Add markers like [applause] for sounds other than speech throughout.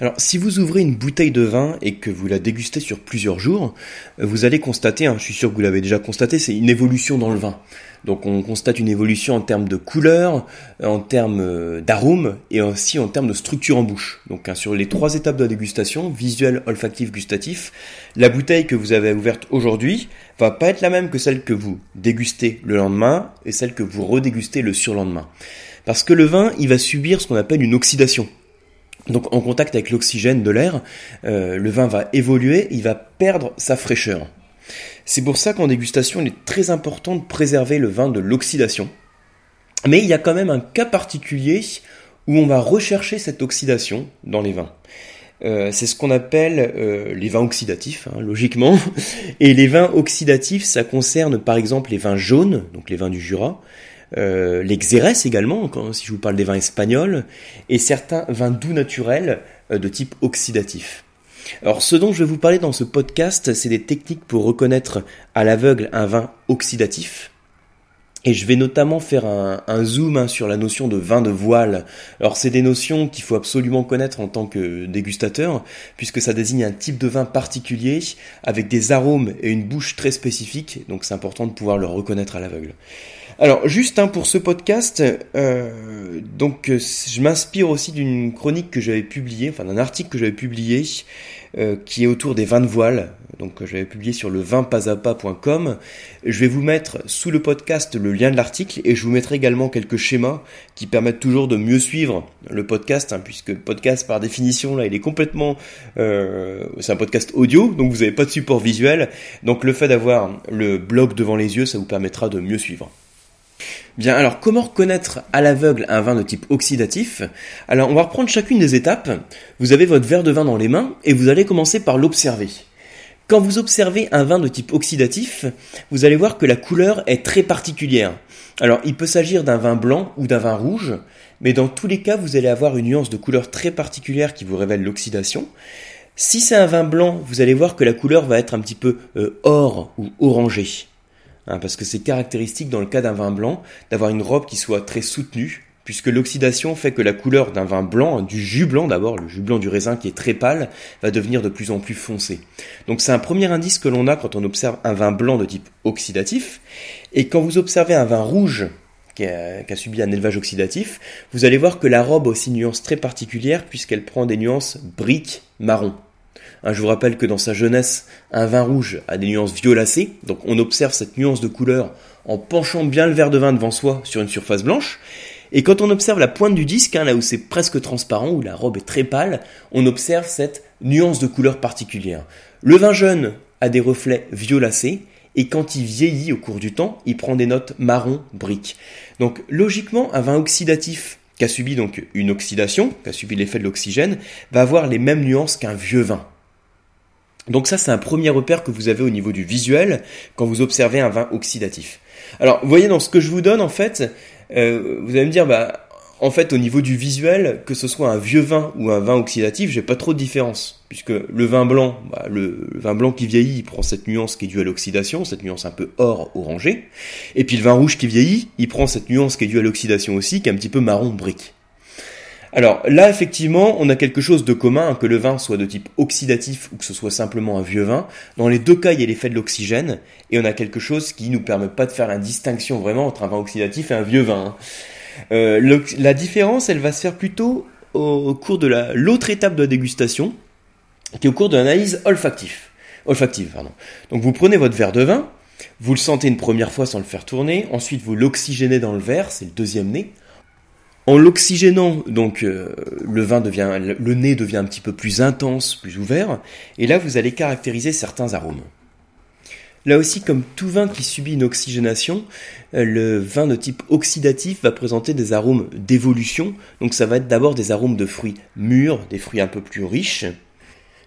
Alors, si vous ouvrez une bouteille de vin et que vous la dégustez sur plusieurs jours, vous allez constater, hein, je suis sûr que vous l'avez déjà constaté, c'est une évolution dans le vin. Donc, on constate une évolution en termes de couleur, en termes euh, d'arôme et aussi en termes de structure en bouche. Donc, hein, sur les trois étapes de la dégustation, visuel, olfactif, gustatif, la bouteille que vous avez ouverte aujourd'hui va pas être la même que celle que vous dégustez le lendemain et celle que vous redégustez le surlendemain. Parce que le vin, il va subir ce qu'on appelle une oxydation. Donc en contact avec l'oxygène de l'air, euh, le vin va évoluer, il va perdre sa fraîcheur. C'est pour ça qu'en dégustation, il est très important de préserver le vin de l'oxydation. Mais il y a quand même un cas particulier où on va rechercher cette oxydation dans les vins. Euh, c'est ce qu'on appelle euh, les vins oxydatifs, hein, logiquement. [laughs] Et les vins oxydatifs, ça concerne par exemple les vins jaunes, donc les vins du Jura, euh, les xérès également, si je vous parle des vins espagnols, et certains vins doux naturels euh, de type oxydatif. Alors ce dont je vais vous parler dans ce podcast, c'est des techniques pour reconnaître à l'aveugle un vin oxydatif. Et je vais notamment faire un, zoom hein, sur la notion de vin de voile. Alors c'est des notions qu'il faut absolument connaître en tant que dégustateur, puisque ça désigne un type de vin particulier, avec des arômes et une bouche très spécifiques, donc c'est important de pouvoir le reconnaître à l'aveugle. Alors juste hein, pour ce podcast, euh, donc euh, je m'inspire aussi d'une chronique que j'avais publiée, enfin d'un article que j'avais publié, euh, qui est autour des vins de voile. Donc j'avais publié sur le vinpasapa.com. Je vais vous mettre sous le podcast le lien de l'article et je vous mettrai également quelques schémas qui permettent toujours de mieux suivre le podcast, hein, puisque le podcast par définition là il est complètement, c'est un podcast audio, donc vous n'avez pas de support visuel. Donc le fait d'avoir le blog devant les yeux, ça vous permettra de mieux suivre. Bien, alors comment reconnaître à l'aveugle un vin de type oxydatif? Alors on va reprendre chacune des étapes. Vous avez votre verre de vin dans les mains et vous allez commencer par l'observer. Quand vous observez un vin de type oxydatif, vous allez voir que la couleur est très particulière. Alors il peut s'agir d'un vin blanc ou d'un vin rouge, mais dans tous les cas vous allez avoir une nuance de couleur très particulière qui vous révèle l'oxydation. Si c'est un vin blanc, vous allez voir que la couleur va être un petit peu euh, or ou orangé. Hein, parce que c'est caractéristique dans le cas d'un vin blanc d'avoir une robe qui soit très soutenue, puisque l'oxydation fait que la couleur d'un vin blanc, du jus blanc d'abord, le jus blanc du raisin qui est très pâle, va devenir de plus en plus foncé. Donc c'est un premier indice que l'on a quand on observe un vin blanc de type oxydatif, et quand vous observez un vin rouge qui a, qui a, subi un élevage oxydatif, vous allez voir que la robe a aussi une nuance très particulière puisqu'elle prend des nuances briques marron. Hein, je vous rappelle que dans sa jeunesse, un vin rouge a des nuances violacées, donc on observe cette nuance de couleur en penchant bien le verre de vin devant soi sur une surface blanche. Et quand on observe la pointe du disque, hein, là où c'est presque transparent, où la robe est très pâle, on observe cette nuance de couleur particulière. Le vin jeune a des reflets violacés, et quand il vieillit au cours du temps, il prend des notes marron brique. Donc logiquement, un vin oxydatif qui a subi donc une oxydation, qui a subi l'effet de l'oxygène, va avoir les mêmes nuances qu'un vieux vin. Donc ça, c'est un premier repère que vous avez au niveau du visuel quand vous observez un vin oxydatif. Alors, vous voyez, dans ce que je vous donne, en fait, euh, vous allez me dire, bah, en fait, au niveau du visuel, que ce soit un vieux vin ou un vin oxydatif, j'ai pas trop de différence. Puisque le vin blanc, bah, le, vin blanc qui vieillit, il prend cette nuance qui est due à l'oxydation, cette nuance un peu or orangé. Et puis le vin rouge qui vieillit, il prend cette nuance qui est due à l'oxydation aussi, qui est un petit peu marron brique. Alors là, effectivement, on a quelque chose de commun, que le vin soit de type oxydatif ou que ce soit simplement un vieux vin. Dans les deux cas, il y a l'effet de l'oxygène, et on a quelque chose qui nous permet pas de faire la distinction vraiment entre un vin oxydatif et un vieux vin. Hein. Euh, la différence, elle va se faire plutôt au, cours de l'autre étape de la dégustation, qui est au cours de l'analyse olfactive. olfactive. Pardon. Donc vous prenez votre verre de vin, vous le sentez une première fois sans le faire tourner, ensuite vous l'oxygénez dans le verre, c'est le deuxième nez. En l'oxygénant, donc euh, le vin devient, le nez devient un petit peu plus intense, plus ouvert, et là vous allez caractériser certains arômes. Là aussi, comme tout vin qui subit une oxygénation, euh, le vin de type oxydatif va présenter des arômes d'évolution. Donc ça va être d'abord des arômes de fruits mûrs, des fruits un peu plus riches,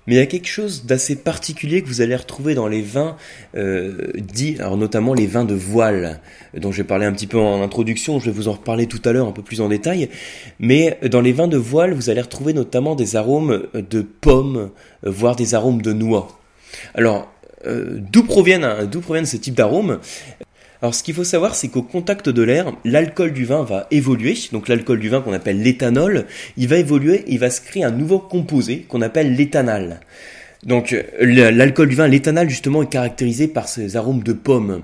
mais il y a quelque chose d'assez particulier que vous allez retrouver dans les vins euh, dits, alors notamment les vins de voile, dont j'ai parlé un petit peu en introduction, je vais vous en reparler tout à l'heure un peu plus en détail. Mais dans les vins de voile, vous allez retrouver notamment des arômes de pommes, voire des arômes de noix. Alors, euh, d'où proviennent, d'où proviennent ce type d'arômes? Alors ce qu'il faut savoir, c'est qu'au contact de l'air, l'alcool du vin va évoluer. Donc l'alcool du vin qu'on appelle l'éthanol, il va évoluer, il va se créer un nouveau composé qu'on appelle l'éthanal. Donc l'alcool du vin, l'éthanal justement, est caractérisé par ses arômes de pomme.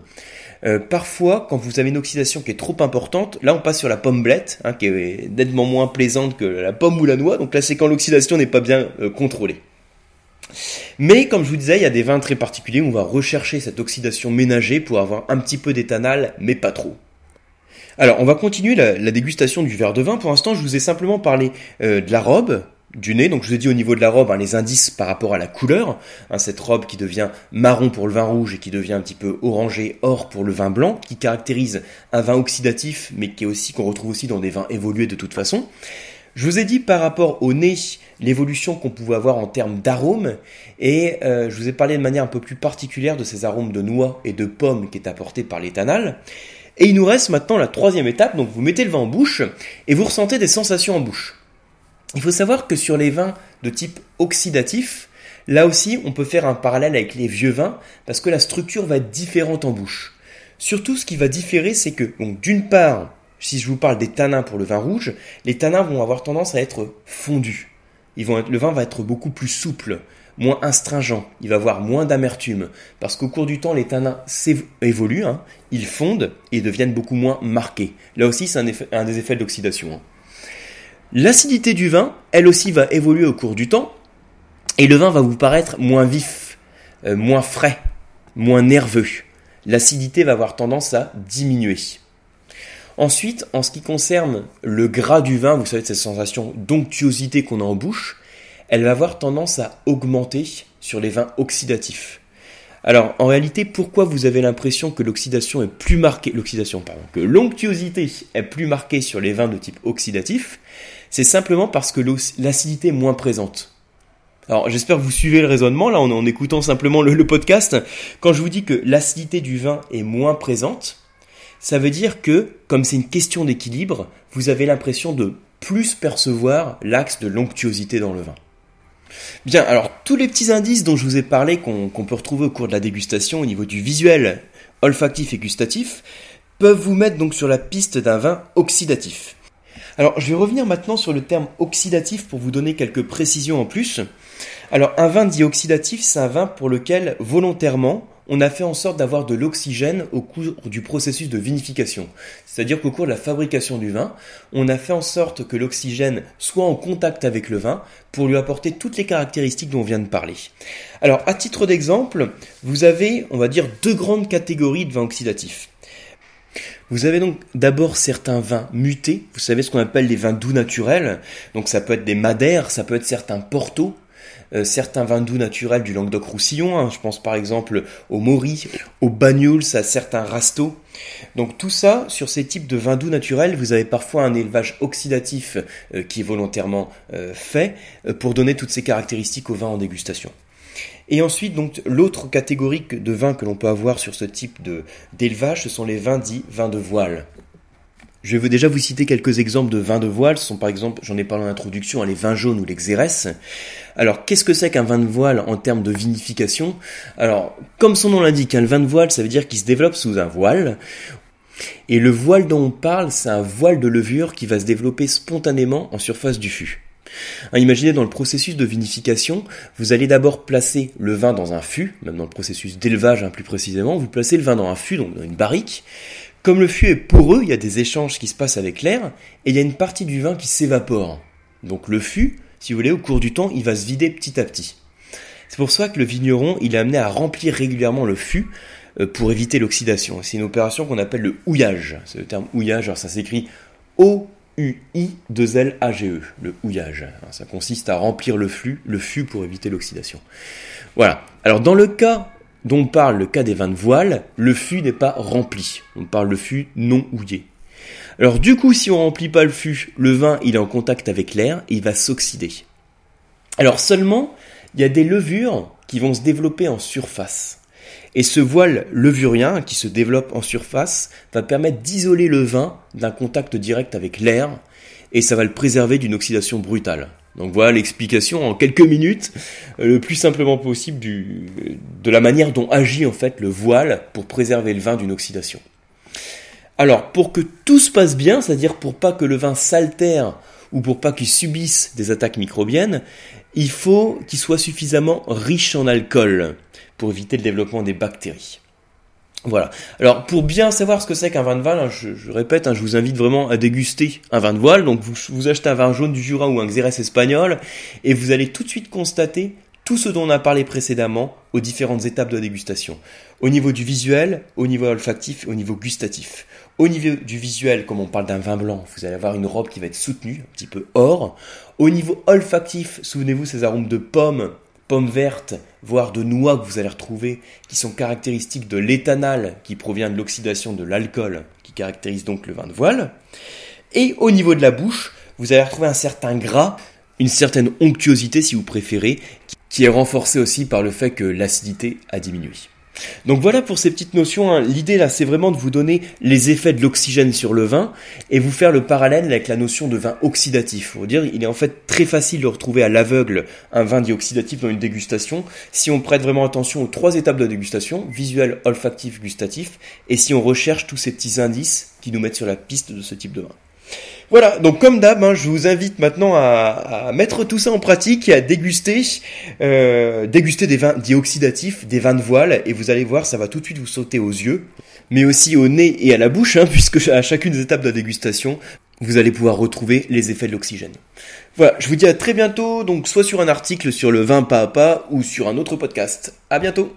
Euh, parfois, quand vous avez une oxydation qui est trop importante, là on passe sur la pomme blette, hein, qui est nettement moins plaisante que la pomme ou la noix. Donc là c'est quand l'oxydation n'est pas bien euh, contrôlée. Mais comme je vous disais, il y a des vins très particuliers où on va rechercher cette oxydation ménagée pour avoir un petit peu d'éthanal, mais pas trop. Alors, on va continuer la, dégustation du verre de vin. Pour l'instant, je vous ai simplement parlé euh, de la robe, du nez. Donc, je vous ai dit au niveau de la robe, hein, les indices par rapport à la couleur. Hein, cette robe qui devient marron pour le vin rouge et qui devient un petit peu orangé or pour le vin blanc, qui caractérise un vin oxydatif, mais qui aussi qu'on retrouve aussi dans des vins évolués de toute façon. Je vous ai dit par rapport au nez l'évolution qu'on pouvait avoir en termes d'arômes et euh, je vous ai parlé de manière un peu plus particulière de ces arômes de noix et de pommes qui est apporté par l'éthanal. Et il nous reste maintenant la troisième étape, donc vous mettez le vin en bouche et vous ressentez des sensations en bouche. Il faut savoir que sur les vins de type oxydatif, là aussi on peut faire un parallèle avec les vieux vins parce que la structure va être différente en bouche. Surtout ce qui va différer c'est que donc d'une part si je vous parle des tanins pour le vin rouge, les tanins vont avoir tendance à être fondus. Le vin va être beaucoup plus souple, moins astringent, il va avoir moins d'amertume, parce qu'au cours du temps, les tanins évoluent, hein, ils fondent et deviennent beaucoup moins marqués. Là aussi, c'est un, des effets d'oxydation. Hein. L'acidité du vin, elle aussi, va évoluer au cours du temps, et le vin va vous paraître moins vif, euh, moins frais, moins nerveux. L'acidité va avoir tendance à diminuer. Ensuite, en ce qui concerne le gras du vin, vous savez, cette sensation d'onctuosité qu'on a en bouche, elle va avoir tendance à augmenter sur les vins oxydatifs. Alors, en réalité, pourquoi vous avez l'impression que l'oxydation est plus marquée, l'oxydation, pardon, que l'onctuosité est plus marquée sur les vins de type oxydatif? C'est simplement parce que l'acidité est moins présente. Alors, j'espère que vous suivez le raisonnement, là, en, écoutant simplement le podcast. Quand je vous dis que l'acidité du vin est moins présente, ça veut dire que, comme c'est une question d'équilibre, vous avez l'impression de plus percevoir l'axe de l'onctuosité dans le vin. Bien, alors tous les petits indices dont je vous ai parlé qu'on peut retrouver au cours de la dégustation au niveau du visuel, olfactif et gustatif, peuvent vous mettre donc sur la piste d'un vin oxydatif. Alors je vais revenir maintenant sur le terme oxydatif pour vous donner quelques précisions en plus. Alors un vin dit oxydatif, c'est un vin pour lequel volontairement on a fait en sorte d'avoir de l'oxygène au cours du processus de vinification. C'est-à-dire qu'au cours de la fabrication du vin, on a fait en sorte que l'oxygène soit en contact avec le vin pour lui apporter toutes les caractéristiques dont on vient de parler. Alors, à titre d'exemple, vous avez, on va dire, deux grandes catégories de vins oxydatifs. Vous avez donc d'abord certains vins mutés, vous savez ce qu'on appelle les vins doux naturels, donc ça peut être des madères, ça peut être certains portos, euh, certains vins doux naturels du Languedoc-Roussillon. Hein. je pense par exemple au Maury, au Banyuls, à certains Rastos. Donc tout ça, sur ces types de vins doux naturels, vous avez parfois un élevage oxydatif euh, qui est volontairement euh, fait pour donner toutes ces caractéristiques au vin en dégustation. Et ensuite, donc, l'autre catégorie de vins que l'on peut avoir sur ce type d'élevage, ce sont les vins dits vins de voile. Je vais déjà vous citer quelques exemples de vins de voile. Ce sont par exemple, j'en ai parlé en introduction, hein, les vins jaunes ou les xérès. Alors, qu'est-ce que c'est qu'un vin de voile en termes de vinification? Alors, comme son nom l'indique, un vin de voile, ça veut dire qu'il se développe sous un voile. Et le voile dont on parle, c'est un voile de levure qui va se développer spontanément en surface du fût. Hein, imaginez dans le processus de vinification, vous allez d'abord placer le vin dans un fût, même dans le processus d'élevage hein, plus précisément, vous placez le vin dans un fût, donc dans une barrique, comme le fût est poreux, il y a des échanges qui se passent avec l'air, et il y a une partie du vin qui s'évapore. Donc le fût, si vous voulez, au cours du temps, il va se vider petit à petit. C'est pour ça que le vigneron, il est amené à remplir régulièrement le fût euh, pour éviter l'oxydation. C'est une opération qu'on appelle le houillage. C'est le terme houillage, alors ça s'écrit O-U-I-2-L-A-G-E, le houillage. Ça consiste à remplir le flux, le fût pour éviter l'oxydation. Voilà. Alors dans le cas dont parle le cas des vins de voile, le fût n'est pas rempli. On parle de fût non houillé. Alors du coup, si on remplit pas le fût, le vin il est en contact avec l'air et il va s'oxyder. Alors seulement, il y a des levures qui vont se développer en surface. Et ce voile levurien qui se développe en surface va permettre d'isoler le vin d'un contact direct avec l'air et ça va le préserver d'une oxydation brutale. Donc voilà l'explication en quelques minutes, euh, le plus simplement possible de la manière dont agit en fait le voile pour préserver le vin d'une oxydation. Alors, pour que tout se passe bien, c'est-à-dire pour pas que le vin s'altère ou pour pas qu'il subisse des attaques microbiennes, il faut qu'il soit suffisamment riche en alcool pour éviter le développement des bactéries. Voilà. Alors pour bien savoir ce que c'est qu'un vin de voile, hein, je, répète, hein, je vous invite vraiment à déguster un vin de voile. Donc vous, vous achetez un vin jaune du Jura ou un Xérès espagnol et vous allez tout de suite constater tout ce dont on a parlé précédemment aux différentes étapes de la dégustation. Au niveau du visuel, au niveau olfactif et au niveau gustatif. Au niveau du visuel, comme on parle d'un vin blanc, vous allez avoir une robe qui va être soutenue, un petit peu or. Au niveau olfactif, souvenez-vous ces arômes de pommes, pommes vertes, voire de noix que vous allez retrouver, qui sont caractéristiques de l'éthanal qui provient de l'oxydation de l'alcool, qui caractérise donc le vin de voile. Et au niveau de la bouche, vous allez retrouver un certain gras, une certaine onctuosité si vous préférez, qui est renforcée aussi par le fait que l'acidité a diminué. Donc voilà pour ces petites notions. Hein. L'idée là, c'est vraiment de vous donner les effets de l'oxygène sur le vin et vous faire le parallèle avec la notion de vin oxydatif. Faut dire, il est en fait très facile de retrouver à l'aveugle un vin dit oxydatif dans une dégustation si on prête vraiment attention aux trois étapes de la dégustation visuel, olfactif, gustatif, et si on recherche tous ces petits indices qui nous mettent sur la piste de ce type de vin. Voilà, donc comme d'hab, hein, je vous invite maintenant à, mettre tout ça en pratique et à déguster, euh, déguster des vins dits oxydatifs, des vins de voile, et vous allez voir, ça va tout de suite vous sauter aux yeux, mais aussi au nez et à la bouche, hein, [laughs] puisque à chacune des étapes de la dégustation, vous allez pouvoir retrouver les effets de l'oxygène. Voilà, je vous dis à très bientôt, donc soit sur un article sur le vin pas à pas ou sur un autre podcast. À bientôt